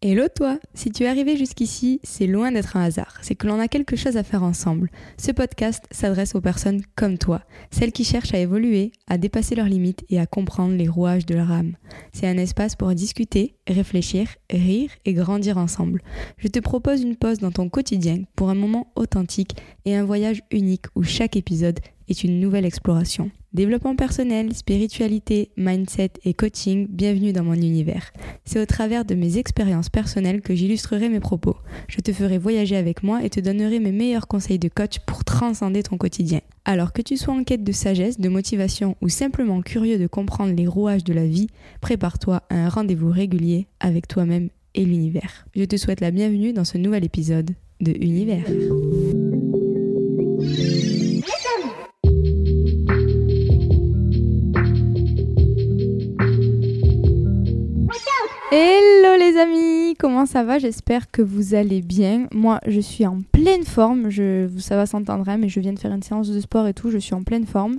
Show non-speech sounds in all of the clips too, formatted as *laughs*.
Hello toi Si tu es arrivé jusqu'ici, c'est loin d'être un hasard, c'est que l'on a quelque chose à faire ensemble. Ce podcast s'adresse aux personnes comme toi, celles qui cherchent à évoluer, à dépasser leurs limites et à comprendre les rouages de leur âme. C'est un espace pour discuter, réfléchir, rire et grandir ensemble. Je te propose une pause dans ton quotidien pour un moment authentique et un voyage unique où chaque épisode est une nouvelle exploration. Développement personnel, spiritualité, mindset et coaching, bienvenue dans mon univers. C'est au travers de mes expériences personnelles que j'illustrerai mes propos. Je te ferai voyager avec moi et te donnerai mes meilleurs conseils de coach pour transcender ton quotidien. Alors que tu sois en quête de sagesse, de motivation ou simplement curieux de comprendre les rouages de la vie, prépare-toi à un rendez-vous régulier avec toi-même et l'univers. Je te souhaite la bienvenue dans ce nouvel épisode de Univers. Amis, comment ça va? J'espère que vous allez bien. Moi, je suis en pleine forme. Je, ça va s'entendre, hein, mais je viens de faire une séance de sport et tout. Je suis en pleine forme.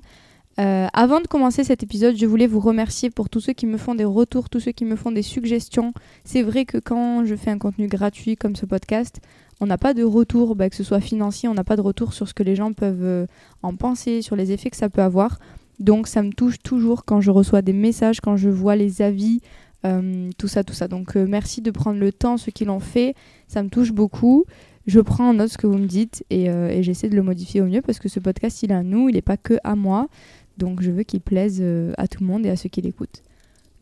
Euh, avant de commencer cet épisode, je voulais vous remercier pour tous ceux qui me font des retours, tous ceux qui me font des suggestions. C'est vrai que quand je fais un contenu gratuit comme ce podcast, on n'a pas de retour, bah, que ce soit financier, on n'a pas de retour sur ce que les gens peuvent euh, en penser, sur les effets que ça peut avoir. Donc ça me touche toujours quand je reçois des messages, quand je vois les avis, tout ça, tout ça. Donc euh, merci de prendre le temps, ceux qui l'ont fait, ça me touche beaucoup. Je prends en note ce que vous me dites euh, et, j'essaie de le modifier au mieux parce que ce podcast, il est à nous, il n'est pas que à moi. Donc je veux qu'il plaise à tout le monde et à ceux qui l'écoutent.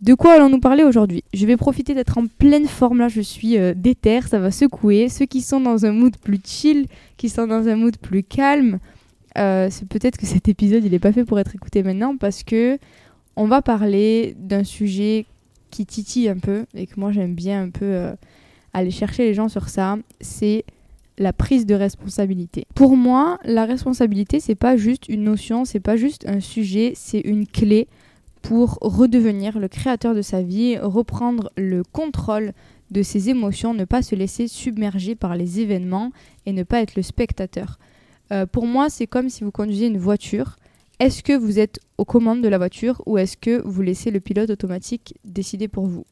De quoi allons-nous parler aujourd'hui? Je vais profiter d'être en pleine forme là, je suis euh, déter, ça va secouer. Ceux qui sont dans un mood plus chill, qui sont dans un mood plus calme, c'est peut-être que cet épisode il n'est pas fait pour être écouté maintenant parce que on va parler d'un sujet qui titille un peu et que moi j'aime bien un peu euh, aller chercher les gens sur ça, c'est la prise de responsabilité. Pour moi, la responsabilité c'est pas juste une notion, c'est pas juste un sujet, c'est une clé pour redevenir le créateur de sa vie, reprendre le contrôle de ses émotions, ne pas se laisser submerger par les événements et ne pas être le spectateur. Euh, pour moi, c'est comme si vous conduisez une voiture est-ce que vous êtes aux commandes de la voiture ou est-ce que vous laissez le pilote automatique décider pour vous?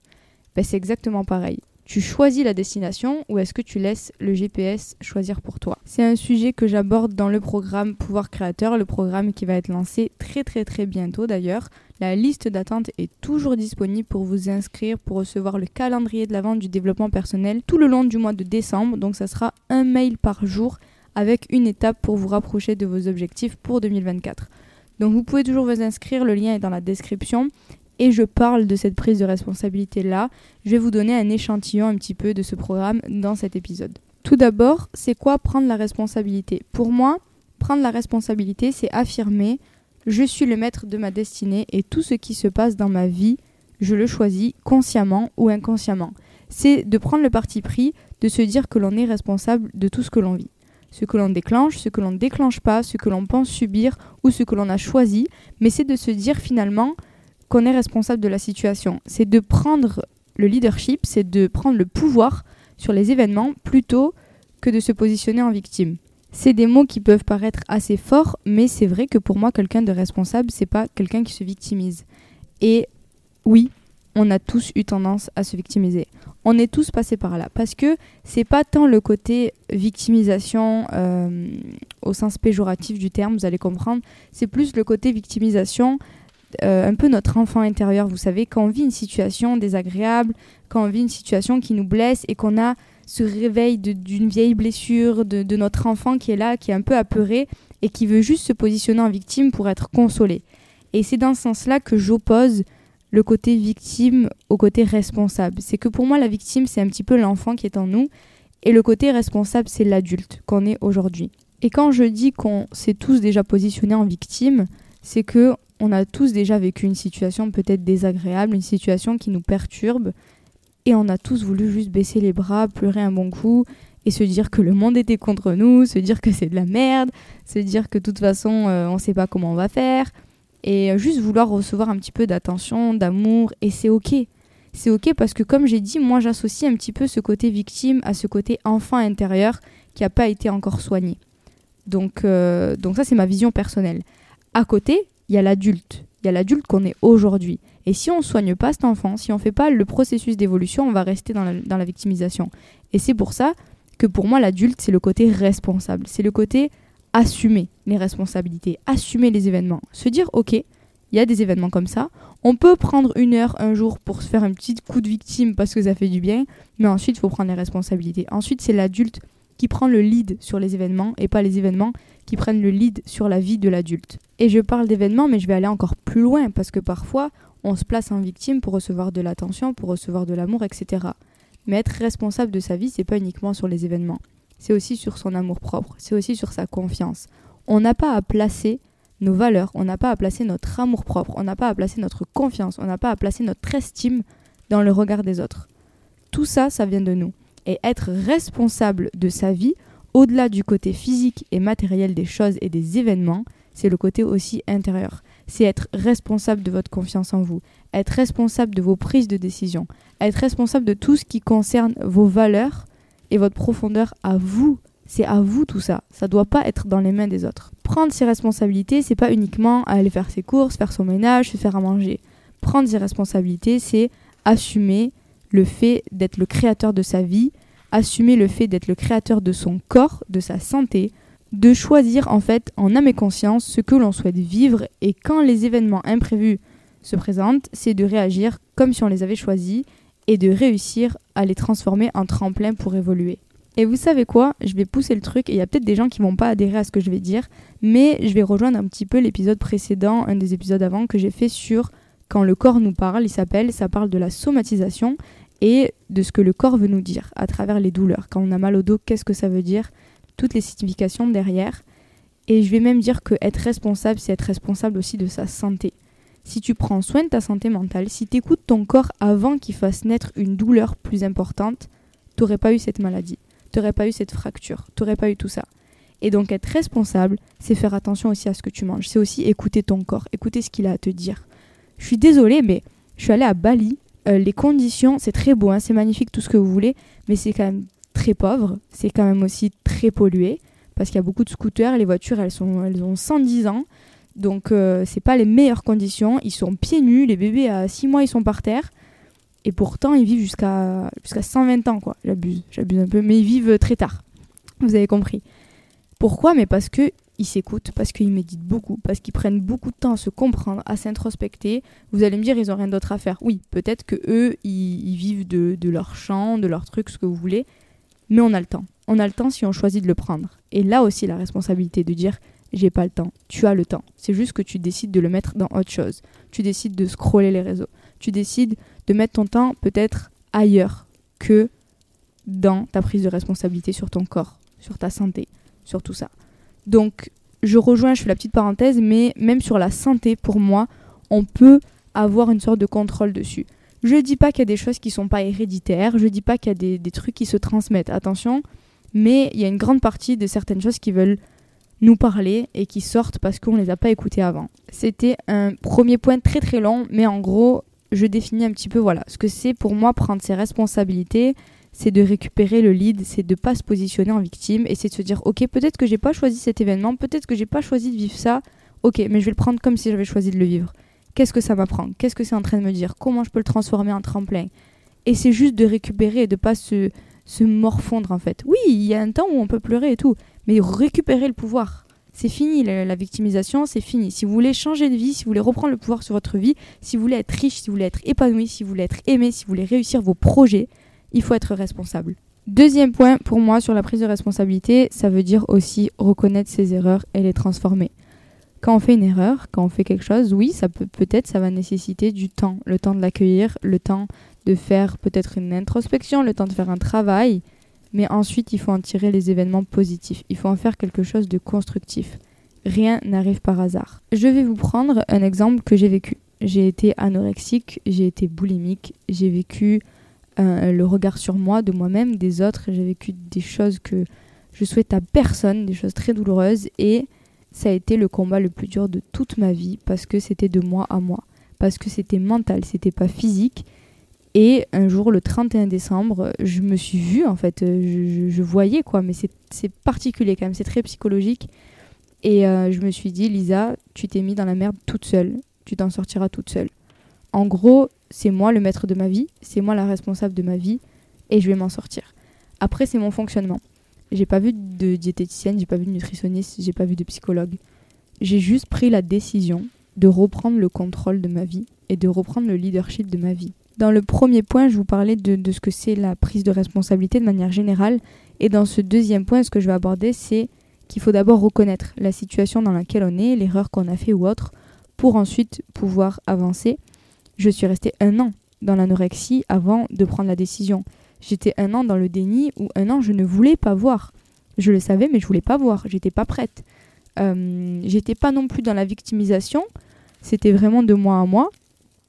Ben, C'est exactement pareil. Tu choisis la destination ou est-ce que tu laisses le GPS choisir pour toi? C'est un sujet que j'aborde dans le programme Pouvoir Créateur, le programme qui va être lancé très très très bientôt d'ailleurs. La liste d'attente est toujours disponible pour vous inscrire pour recevoir le calendrier de la vente du développement personnel tout le long du mois de décembre. Donc ça sera un mail par jour avec une étape pour vous rapprocher de vos objectifs pour 2024. Donc vous pouvez toujours vous inscrire, le lien est dans la description. Et je parle de cette prise de responsabilité-là. Je vais vous donner un échantillon un petit peu de ce programme dans cet épisode. Tout d'abord, c'est quoi prendre la responsabilité? Pour moi, prendre la responsabilité, c'est affirmer je suis le maître de ma destinée et tout ce qui se passe dans ma vie, je le choisis consciemment ou inconsciemment. C'est de prendre le parti pris de se dire que l'on est responsable de tout ce que l'on vit ce que l'on déclenche, ce que l'on ne déclenche pas, ce que l'on pense subir ou ce que l'on a choisi, mais c'est de se dire finalement qu'on est responsable de la situation. C'est de prendre le leadership, c'est de prendre le pouvoir sur les événements plutôt que de se positionner en victime. C'est des mots qui peuvent paraître assez forts, mais c'est vrai que pour moi, quelqu'un de responsable, c'est pas quelqu'un qui se victimise. Et oui, on a tous eu tendance à se victimiser. On est tous passés par là. Parce que c'est pas tant le côté victimisation euh, au sens péjoratif du terme, vous allez comprendre, c'est plus le côté victimisation, euh, un peu notre enfant intérieur. Vous savez, quand on vit une situation désagréable, quand on vit une situation qui nous blesse et qu'on a ce réveil d'une vieille blessure de, de notre enfant qui est là, qui est un peu apeuré et qui veut juste se positionner en victime pour être consolé. Et c'est dans ce sens-là que j'oppose le côté victime au côté responsable. C'est que pour moi, la victime, c'est un petit peu l'enfant qui est en nous, et le côté responsable, c'est l'adulte qu'on est aujourd'hui. Et quand je dis qu'on s'est tous déjà positionnés en victime, c'est que on a tous déjà vécu une situation peut-être désagréable, une situation qui nous perturbe, et on a tous voulu juste baisser les bras, pleurer un bon coup, et se dire que le monde était contre nous, se dire que c'est de la merde, se dire que de toute façon euh, on ne sait pas comment on va faire, et euh, juste vouloir recevoir un petit peu d'attention, d'amour, et c'est ok. C'est ok parce que comme j'ai dit, moi j'associe un petit peu ce côté victime à ce côté enfant intérieur qui n'a pas été encore soigné. Donc, euh, donc ça c'est ma vision personnelle. À côté, il y a l'adulte. il y a l'adulte qu'on est aujourd'hui. Et si on ne soigne pas cet enfant, si on ne fait pas le processus d'évolution, on va rester dans la, dans la victimisation. Et c'est pour ça que pour moi, l'adulte, c'est le côté responsable. C'est le côté assumer les responsabilités, assumer les événements. Se dire, ok, il y a des événements comme ça. On peut prendre une heure, un jour pour se faire un petit coup de victime parce que ça fait du bien, mais ensuite, il faut prendre les responsabilités. Ensuite, c'est l'adulte qui prend le lead sur les événements et pas les événements qui prennent le lead sur la vie de l'adulte. Et je parle d'événements, mais je vais aller encore plus loin parce que parfois, on se place en victime pour recevoir de l'attention, pour recevoir de l'amour, etc. Mais être responsable de sa vie, c'est pas uniquement sur les événements. C'est aussi sur son amour propre, c'est aussi sur sa confiance. On n'a pas à placer nos valeurs, on n'a pas à placer notre amour propre, on n'a pas à placer notre confiance, on n'a pas à placer notre estime dans le regard des autres. Tout ça, ça vient de nous. Et être responsable de sa vie, au-delà du côté physique et matériel des choses et des événements, c'est le côté aussi intérieur. C'est être responsable de votre confiance en vous, être responsable de vos prises de décision, être responsable de tout ce qui concerne vos valeurs et votre profondeur à vous. C'est à vous tout ça. Ça doit pas être dans les mains des autres. Prendre ses responsabilités, c'est pas uniquement aller faire ses courses, faire son ménage, se faire à manger. Prendre ses responsabilités, c'est assumer le fait d'être le créateur de sa vie, assumer le fait d'être le créateur de son corps, de sa santé, de choisir en fait en âme et conscience ce que l'on souhaite vivre et quand les événements imprévus se présentent, c'est de réagir comme si on les avait choisis et de réussir à les transformer en tremplin pour évoluer. Et vous savez quoi? Je vais pousser le truc et il y a peut-être des gens qui vont pas adhérer à ce que je vais dire, mais je vais rejoindre un petit peu l'épisode précédent, un des épisodes avant que j'ai fait sur quand le corps nous parle, il s'appelle, ça parle de la somatisation et de ce que le corps veut nous dire à travers les douleurs. Quand on a mal au dos, qu'est-ce que ça veut dire? Toutes les significations derrière. Et je vais même dire que être responsable, c'est être responsable aussi de sa santé si tu prends soin de ta santé mentale, si tu écoutes ton corps avant qu'il fasse naître une douleur plus importante, tu n'aurais pas eu cette maladie, tu n'aurais pas eu cette fracture, tu n'aurais pas eu tout ça. Et donc être responsable, c'est faire attention aussi à ce que tu manges, c'est aussi écouter ton corps, écouter ce qu'il a à te dire. Je suis désolée, mais je suis allée à Bali, euh, les conditions, c'est très beau, hein, c'est magnifique, tout ce que vous voulez, mais c'est quand même très pauvre, c'est quand même aussi très pollué, parce qu'il y a beaucoup de scooters, les voitures, elles, sont, elles ont 110 ans, donc euh, c'est pas les meilleures conditions. Ils sont pieds nus, les bébés à 6 mois ils sont par terre. Et pourtant ils vivent jusqu'à jusqu'à 120 ans quoi. J'abuse, j'abuse un peu, mais ils vivent très tard. Vous avez compris. Pourquoi? Mais parce que ils s'écoutent, parce qu'ils méditent beaucoup, parce qu'ils prennent beaucoup de temps à se comprendre, à s'introspecter. Vous allez me dire, ils ont rien d'autre à faire. Oui, peut-être que eux, ils, vivent de, de, leur chant, de leur truc, ce que vous voulez. Mais on a le temps. On a le temps si on choisit de le prendre. Et là aussi, la responsabilité de dire, j'ai pas le temps. Tu as le temps. C'est juste que tu décides de le mettre dans autre chose. Tu décides de scroller les réseaux. Tu décides de mettre ton temps peut-être ailleurs que dans ta prise de responsabilité sur ton corps, sur ta santé, sur tout ça. Donc, je rejoins, je fais la petite parenthèse, mais même sur la santé, pour moi, on peut avoir une sorte de contrôle dessus. Je dis pas qu'il y a des choses qui sont pas héréditaires, je dis pas qu'il y a des, des trucs qui se transmettent, attention, mais il y a une grande partie de certaines choses qui veulent nous parler et qui sortent parce qu'on ne les a pas écoutés avant. C'était un premier point très très long, mais en gros, je définis un petit peu voilà ce que c'est pour moi prendre ses responsabilités, c'est de récupérer le lead, c'est de pas se positionner en victime et c'est de se dire OK, peut-être que j'ai pas choisi cet événement, peut-être que j'ai pas choisi de vivre ça. OK, mais je vais le prendre comme si j'avais choisi de le vivre. Qu'est-ce que ça m'apprend? Qu'est-ce que c'est en train de me dire? Comment je peux le transformer en tremplin? Et c'est juste de récupérer et de pas se se morfondre en fait. Oui, il y a un temps où on peut pleurer et tout, mais récupérer le pouvoir. C'est fini la, victimisation, c'est fini. Si vous voulez changer de vie, si vous voulez reprendre le pouvoir sur votre vie, si vous voulez être riche, si vous voulez être épanoui, si vous voulez être aimé, si vous voulez réussir vos projets, il faut être responsable. Deuxième point pour moi sur la prise de responsabilité, ça veut dire aussi reconnaître ses erreurs et les transformer. Quand on fait une erreur, quand on fait quelque chose, oui, ça peut peut-être ça va nécessiter du temps, le temps de l'accueillir, le temps de faire peut-être une introspection, le temps de faire un travail, mais ensuite il faut en tirer les événements positifs, il faut en faire quelque chose de constructif. Rien n'arrive par hasard. Je vais vous prendre un exemple que j'ai vécu. J'ai été anorexique, j'ai été boulimique, j'ai vécu euh, le regard sur moi, de moi-même, des autres, j'ai vécu des choses que je souhaite à personne, des choses très douloureuses, et ça a été le combat le plus dur de toute ma vie parce que c'était de moi à moi, parce que c'était mental, c'était pas physique, et un jour, le 31 décembre, je me suis vue, en fait, euh, je, voyais quoi, mais c'est particulier quand même, c'est très psychologique. Et euh, je me suis dit, Lisa, tu t'es mis dans la merde toute seule. tu t'en sortiras toute seule. En gros, c'est moi le maître de ma vie, c'est moi la responsable de ma vie et je vais m'en sortir. Après, c'est mon fonctionnement. J'ai pas vu de diététicienne, j'ai pas vu de nutritionniste, j'ai pas vu de psychologue. J'ai juste pris la décision de reprendre le contrôle de ma vie et de reprendre le leadership de ma vie. Dans le premier point, je vous parlais de, ce que c'est la prise de responsabilité de manière générale. Et dans ce deuxième point, ce que je vais aborder, c'est qu'il faut d'abord reconnaître la situation dans laquelle on est, l'erreur qu'on a fait ou autre, pour ensuite pouvoir avancer. Je suis restée un an dans l'anorexie avant de prendre la décision. J'étais un an dans le déni ou un an je ne voulais pas voir. Je le savais mais je voulais pas voir, j'étais pas prête. Euh, j'étais pas non plus dans la victimisation, c'était vraiment de moi à moi,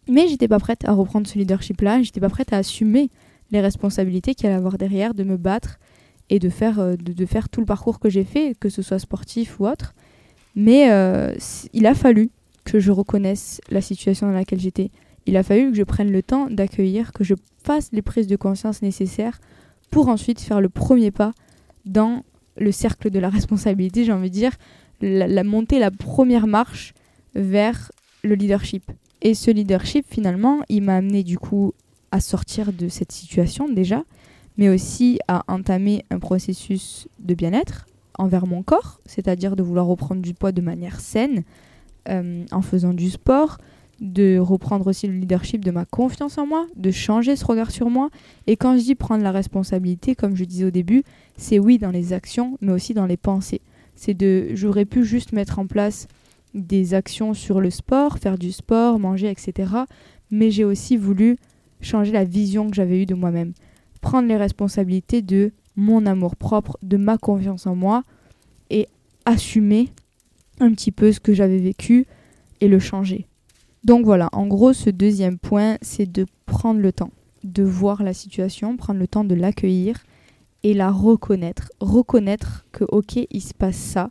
mais j'étais pas prête à reprendre ce leadership là, j'étais pas prête à assumer les responsabilités qu'il allait avoir derrière, de me battre et de faire, euh, de, faire tout le parcours que j'ai fait, que ce soit sportif ou autre. Mais euh, il a fallu que je reconnaisse la situation dans laquelle j'étais. Il a fallu que je prenne le temps d'accueillir, que je fasse les prises de conscience nécessaires pour ensuite faire le premier pas dans le cercle de la *laughs* responsabilité, j'ai envie de dire, la, la la première marche vers le leadership. Et ce leadership, finalement, il m'a amené du coup à sortir de cette situation déjà, mais aussi à entamer un processus de bien-être envers mon corps, c'est-à-dire de vouloir reprendre du poids de manière saine euh, en faisant du sport, de reprendre aussi le leadership de ma confiance en moi, de changer ce regard sur moi. Et quand je dis prendre la responsabilité, comme je disais au début, c'est oui dans les actions, mais aussi dans les pensées. C'est de, j'aurais pu juste mettre en place des actions sur le sport, faire du sport, manger, etc. Mais j'ai aussi voulu changer la vision que j'avais eue de moi-même prendre les responsabilités de mon amour propre, de ma confiance en moi et assumer un petit peu ce que j'avais vécu et le changer. Donc voilà, en gros, ce deuxième point, c'est de prendre le temps de voir la situation, prendre le temps de l'accueillir et la reconnaître. Reconnaître que, ok, il se passe ça,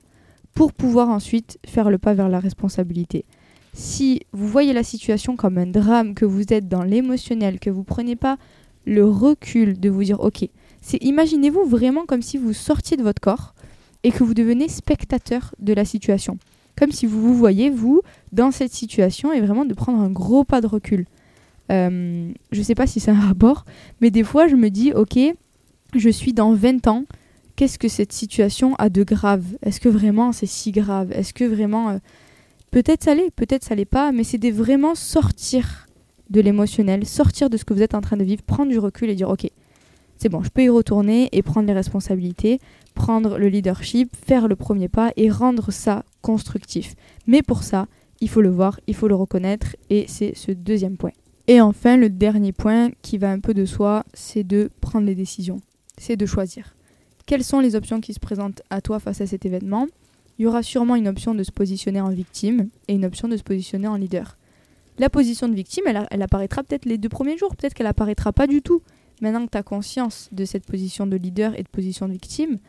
pour pouvoir ensuite faire le pas vers la responsabilité. Si vous voyez la situation comme un drame, que vous êtes dans l'émotionnel, que vous prenez pas le recul de vous dire ok, c'est imaginez-vous vraiment comme si vous sortiez de votre corps et que vous devenez spectateur de la situation. Comme si vous vous voyez, vous, dans cette situation et vraiment de prendre un gros pas de recul. Euh, je sais pas si c'est un *laughs* rapport, mais des fois je me dis ok, je suis dans 20 ans, qu'est-ce que cette situation a de grave? Est-ce que vraiment c'est si grave? Est-ce que vraiment... Euh, peut-être ça l'est, peut-être ça l'est pas, mais c'est de vraiment sortir de l'émotionnel, sortir de ce que vous êtes en train de vivre, prendre du recul et dire ok, c'est bon, je peux y retourner et prendre les responsabilités, prendre le leadership, faire le premier pas et rendre ça constructif. Mais pour ça, il faut le voir, il faut le reconnaître et c'est ce deuxième point. Et enfin, le dernier point qui va un peu de soi, c'est de prendre les décisions, c'est de choisir. Quelles sont les options qui se présentent à toi face à cet événement? Il y aura sûrement une option de se positionner en victime et une option de se positionner en leader. La position de victime, elle, apparaîtra peut-être les deux premiers jours, peut-être qu'elle apparaîtra pas du tout. Maintenant que tu as conscience de cette position de leader et de position de victime,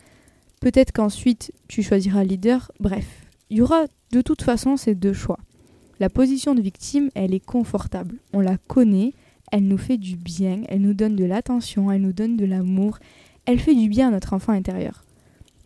peut-être qu'ensuite tu choisiras leader. Bref, il y aura de toute façon ces deux choix. La position de victime, elle est confortable. On la connaît, elle nous fait du bien, elle nous donne de l'attention, elle nous donne de l'amour, elle fait du bien à notre enfant intérieur.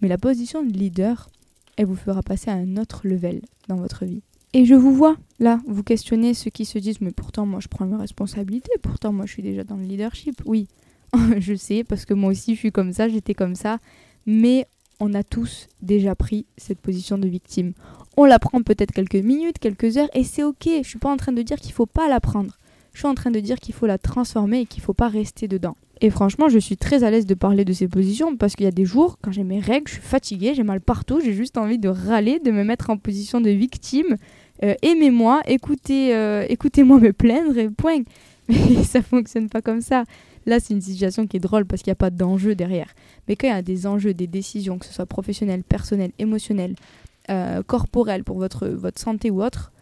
Mais la position de leader, elle vous fera passer à un autre level dans votre vie. Et je vous vois là, vous questionnez ceux qui se disent mais pourtant moi je prends mes responsabilités, pourtant moi je suis déjà dans le leadership. Oui, *laughs* je sais parce que moi aussi je suis comme ça, j'étais comme ça, mais on a tous déjà pris cette position de victime. On la prend peut-être quelques minutes, quelques heures et c'est OK, je suis pas en train de dire qu'il faut pas la prendre. Je suis en train de dire qu'il faut la transformer et qu'il faut pas rester dedans. Et franchement, je suis très à l'aise de parler de ces positions parce qu'il y a des jours, quand j'ai mes règles, je suis fatiguée, j'ai mal partout, j'ai juste envie de râler, de me mettre en position de victime euh, aimez-moi, écoutez, euh, écoutez-moi me plaindre et point. *laughs* Mais ça fonctionne pas comme ça. Là, c'est une situation qui est drôle parce qu'il n'y a pas d'enjeu derrière. Mais quand il y a des enjeux, des décisions, que ce soit professionnelles, personnelles, émotionnelles, euh, corporelles pour votre, votre santé ou autre,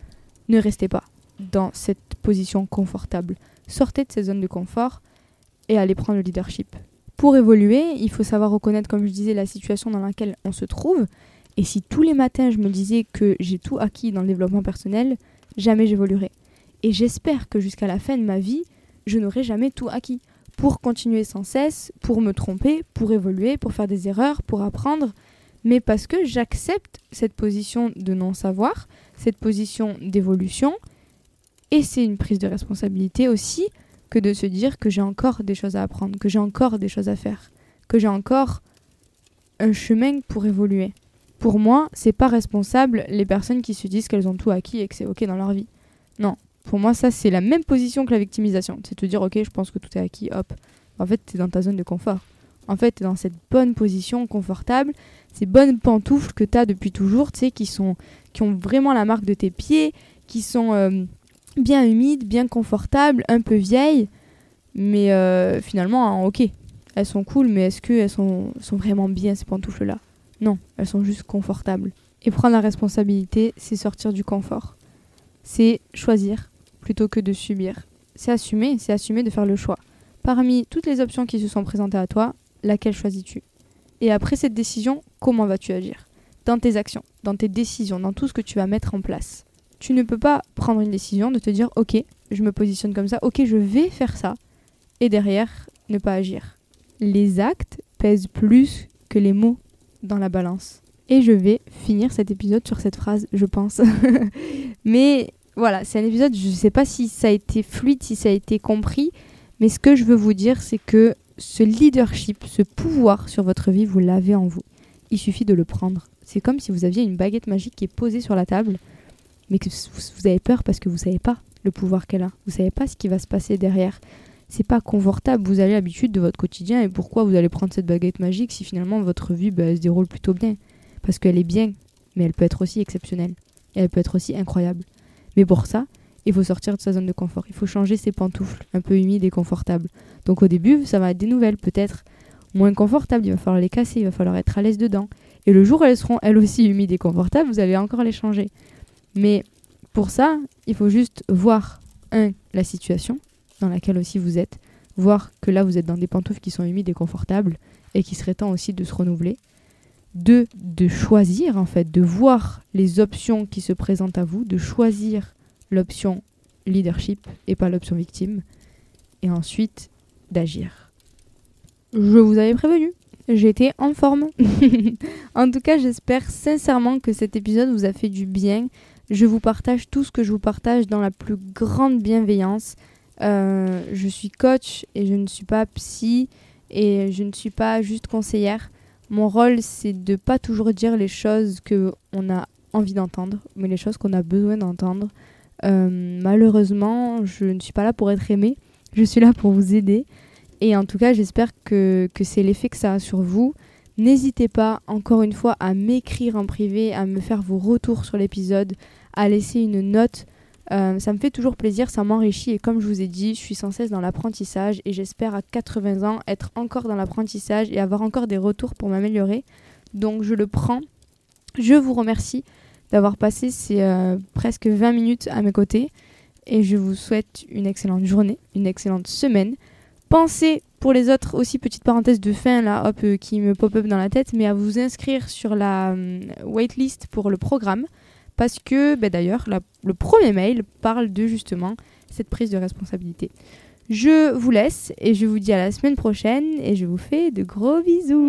ne restez pas dans cette position confortable. Sortez de cette zone de confort et allez prendre le leadership. Pour évoluer, il faut savoir reconnaître, comme je disais, la situation dans laquelle on se trouve et si tous les matins je me disais que j'ai tout acquis dans le développement personnel, jamais j'évoluerai. Et j'espère que jusqu'à la fin de ma vie, je n'aurai jamais tout acquis. Pour continuer sans cesse, pour me tromper, pour évoluer, pour faire des erreurs, pour apprendre, mais parce que j'accepte cette position de non-savoir, cette position d'évolution, Et c'est une prise de responsabilité aussi que de se dire que j'ai encore des choses à apprendre, que j'ai encore des choses à faire, que j'ai encore un chemin pour évoluer. Pour moi, c'est pas responsable les personnes qui se disent qu'elles ont tout acquis et que c'est ok dans leur vie. Non, pour moi, ça c'est la même position que la victimisation. C'est te dire ok, je pense que tout est acquis, hop. En fait, tu es dans ta zone de confort. En fait, tu es dans cette bonne position confortable, ces bonnes pantoufles que tu as depuis toujours, tu sais, qui, sont, qui ont vraiment la marque de tes pieds, qui sont euh, bien humides, bien confortables, un peu vieilles. Mais euh, finalement, hein, ok, elles sont cool, mais est-ce qu'elles sont, sont vraiment bien ces pantoufles-là? Non, elles sont juste confortables. Et prendre la responsabilité, c'est sortir du confort. C'est choisir plutôt que de subir. C'est assumer, c'est assumer de faire le choix. Parmi toutes les options qui se sont présentées à toi, laquelle choisis-tu? Et après cette décision, comment vas-tu agir? Dans tes actions, dans tes décisions, dans tout ce que tu vas mettre en place. Tu ne peux pas prendre une décision de te dire ok, je me positionne comme ça, ok, je vais faire ça, et derrière, ne pas agir. Les actes pèsent plus que les mots dans la balance. Et je vais finir cet épisode sur cette phrase, je pense. *laughs* Mais voilà, c'est un épisode, je ne sais pas si ça a été fluide, si ça a été compris, mais ce que je veux vous dire, c'est que ce leadership, ce pouvoir sur votre vie, vous l'avez en vous. Il suffit de le prendre. C'est comme si vous aviez une baguette magique qui est posée sur la table, mais que vous avez peur parce que vous ne savez pas le pouvoir qu'elle a. Vous savez pas ce qui va se passer derrière. C'est pas confortable. Vous avez l'habitude de votre quotidien et pourquoi vous allez prendre cette baguette magique si finalement votre vie bah, se déroule plutôt bien? Parce qu'elle est bien, mais elle peut être aussi exceptionnelle. Et elle peut être aussi incroyable. Mais pour ça, il faut sortir de sa zone de confort. Il faut changer ses pantoufles, un peu humides et confortables. Donc au début, ça va être des nouvelles, peut-être moins confortables. Il va falloir les casser, il va falloir être à l'aise dedans. Et le jour où elles seront elles aussi humides et confortables, vous allez encore les changer. Mais pour ça, il faut juste voir, un, la situation dans laquelle aussi vous êtes, voir que là vous êtes dans des pantoufles qui sont humides et confortables et qui serait temps aussi de se renouveler. Deux, de choisir en fait, de voir les options qui se présentent à vous, de choisir l'option leadership et pas l'option victime. Et ensuite, d'agir. Je vous avais prévenu, j'étais en forme. *laughs* en tout cas, j'espère sincèrement que cet épisode vous a fait du bien. Je vous partage tout ce que je vous partage dans la plus grande bienveillance. Euh, je suis coach et je ne suis pas psy et je ne suis pas juste conseillère. Mon rôle, c'est de pas toujours dire les choses que on a envie d'entendre, mais les choses qu'on a besoin d'entendre. Euh, malheureusement, je ne suis pas là pour être aimée. Je suis là pour vous aider. Et en tout cas, j'espère que, que c'est l'effet que ça a sur vous. N'hésitez pas, encore une fois, à m'écrire en privé, à me faire vos retours sur l'épisode, à laisser une note. Euh, ça me fait toujours plaisir, ça m'enrichit et comme je vous ai dit, je suis sans cesse dans l'apprentissage et j'espère à 80 ans être encore dans l'apprentissage et avoir encore des retours pour m'améliorer. Donc je le prends. Je vous remercie d'avoir passé ces euh, presque 20 minutes à mes côtés. Et je vous souhaite une excellente journée, une excellente semaine. Pensez pour les autres aussi, petite parenthèse de fin là, hop, euh, qui me pop-up dans la tête, mais à vous inscrire sur la hum, waitlist pour le programme. Parce que ben, d'ailleurs, le premier mail parle de justement cette prise de responsabilité. Je vous laisse et je vous dis à la semaine prochaine et je vous fais de gros bisous.